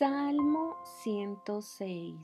Salmo 106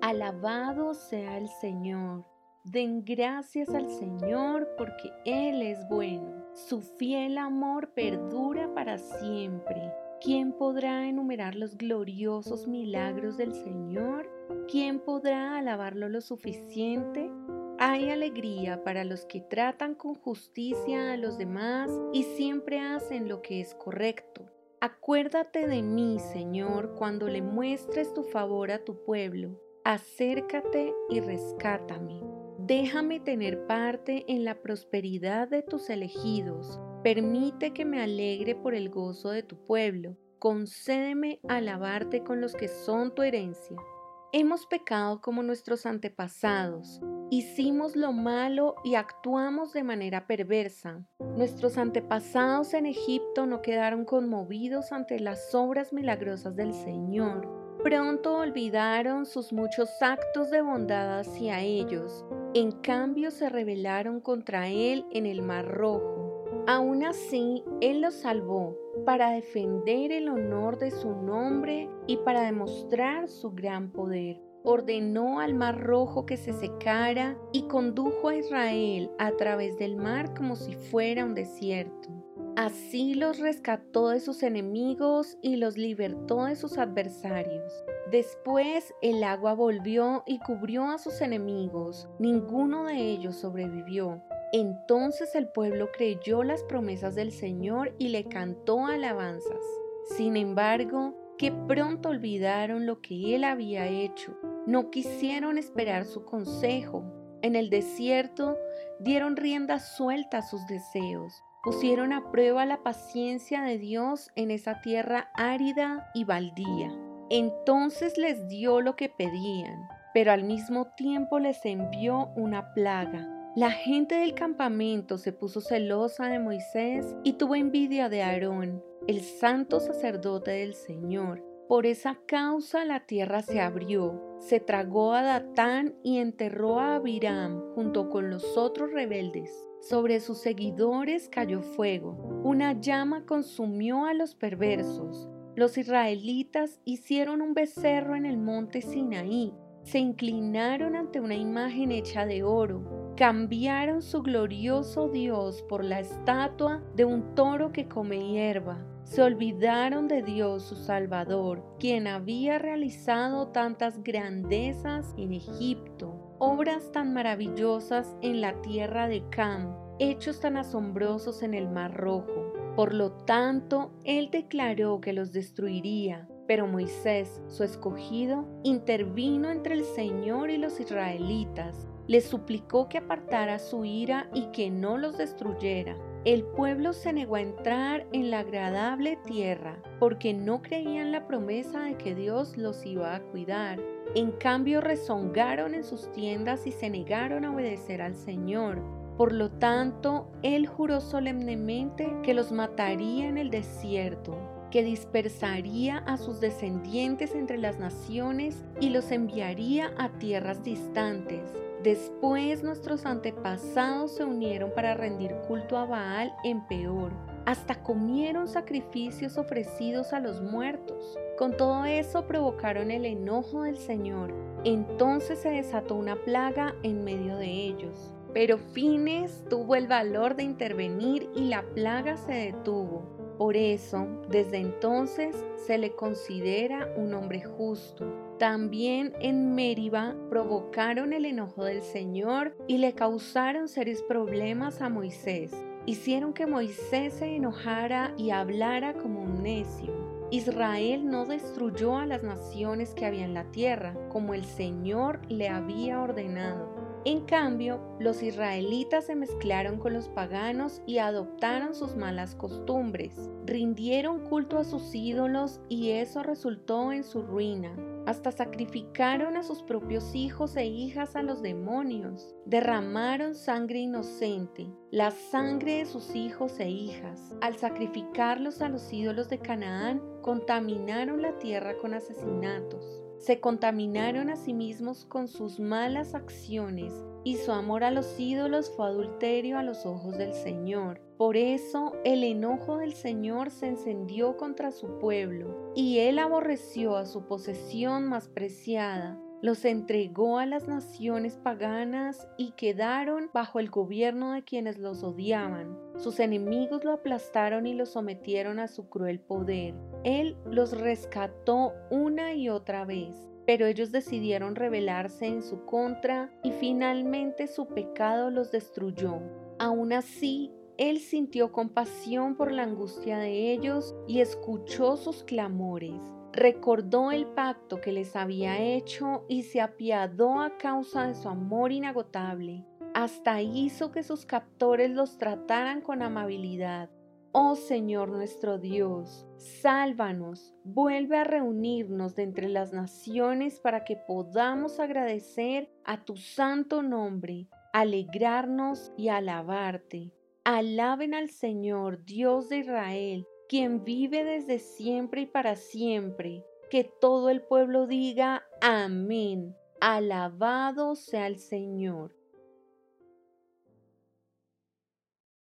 Alabado sea el Señor. Den gracias al Señor porque Él es bueno. Su fiel amor perdura para siempre. ¿Quién podrá enumerar los gloriosos milagros del Señor? ¿Quién podrá alabarlo lo suficiente? Hay alegría para los que tratan con justicia a los demás y siempre hacen lo que es correcto. Acuérdate de mí, Señor, cuando le muestres tu favor a tu pueblo. Acércate y rescátame. Déjame tener parte en la prosperidad de tus elegidos. Permite que me alegre por el gozo de tu pueblo. Concédeme alabarte con los que son tu herencia. Hemos pecado como nuestros antepasados. Hicimos lo malo y actuamos de manera perversa. Nuestros antepasados en Egipto no quedaron conmovidos ante las obras milagrosas del Señor. Pronto olvidaron sus muchos actos de bondad hacia ellos. En cambio se rebelaron contra Él en el Mar Rojo. Aún así, Él los salvó para defender el honor de su nombre y para demostrar su gran poder. Ordenó al mar rojo que se secara y condujo a Israel a través del mar como si fuera un desierto. Así los rescató de sus enemigos y los libertó de sus adversarios. Después el agua volvió y cubrió a sus enemigos. Ninguno de ellos sobrevivió. Entonces el pueblo creyó las promesas del Señor y le cantó alabanzas. Sin embargo, que pronto olvidaron lo que él había hecho. No quisieron esperar su consejo. En el desierto dieron rienda suelta a sus deseos. Pusieron a prueba la paciencia de Dios en esa tierra árida y baldía. Entonces les dio lo que pedían, pero al mismo tiempo les envió una plaga la gente del campamento se puso celosa de Moisés y tuvo envidia de Aarón, el santo sacerdote del Señor. Por esa causa la tierra se abrió, se tragó a Datán y enterró a Abiram junto con los otros rebeldes. Sobre sus seguidores cayó fuego, una llama consumió a los perversos. Los israelitas hicieron un becerro en el monte Sinaí, se inclinaron ante una imagen hecha de oro cambiaron su glorioso Dios por la estatua de un toro que come hierba. Se olvidaron de Dios su Salvador, quien había realizado tantas grandezas en Egipto, obras tan maravillosas en la tierra de Cam, hechos tan asombrosos en el Mar Rojo. Por lo tanto, él declaró que los destruiría, pero Moisés, su escogido, intervino entre el Señor y los israelitas les suplicó que apartara su ira y que no los destruyera. El pueblo se negó a entrar en la agradable tierra porque no creían la promesa de que Dios los iba a cuidar. En cambio rezongaron en sus tiendas y se negaron a obedecer al Señor. Por lo tanto, Él juró solemnemente que los mataría en el desierto, que dispersaría a sus descendientes entre las naciones y los enviaría a tierras distantes Después nuestros antepasados se unieron para rendir culto a Baal en Peor. Hasta comieron sacrificios ofrecidos a los muertos. Con todo eso provocaron el enojo del Señor. Entonces se desató una plaga en medio de ellos. Pero Fines tuvo el valor de intervenir y la plaga se detuvo. Por eso, desde entonces se le considera un hombre justo. También en Meriba provocaron el enojo del Señor y le causaron serios problemas a Moisés. Hicieron que Moisés se enojara y hablara como un necio. Israel no destruyó a las naciones que había en la tierra, como el Señor le había ordenado. En cambio, los israelitas se mezclaron con los paganos y adoptaron sus malas costumbres. Rindieron culto a sus ídolos y eso resultó en su ruina. Hasta sacrificaron a sus propios hijos e hijas a los demonios. Derramaron sangre inocente, la sangre de sus hijos e hijas. Al sacrificarlos a los ídolos de Canaán, contaminaron la tierra con asesinatos. Se contaminaron a sí mismos con sus malas acciones y su amor a los ídolos fue adulterio a los ojos del Señor. Por eso el enojo del Señor se encendió contra su pueblo, y él aborreció a su posesión más preciada. Los entregó a las naciones paganas y quedaron bajo el gobierno de quienes los odiaban. Sus enemigos lo aplastaron y lo sometieron a su cruel poder. Él los rescató una y otra vez pero ellos decidieron rebelarse en su contra y finalmente su pecado los destruyó. Aún así, él sintió compasión por la angustia de ellos y escuchó sus clamores. Recordó el pacto que les había hecho y se apiadó a causa de su amor inagotable. Hasta hizo que sus captores los trataran con amabilidad. Oh Señor nuestro Dios, sálvanos, vuelve a reunirnos de entre las naciones para que podamos agradecer a tu santo nombre, alegrarnos y alabarte. Alaben al Señor, Dios de Israel, quien vive desde siempre y para siempre. Que todo el pueblo diga amén. Alabado sea el Señor.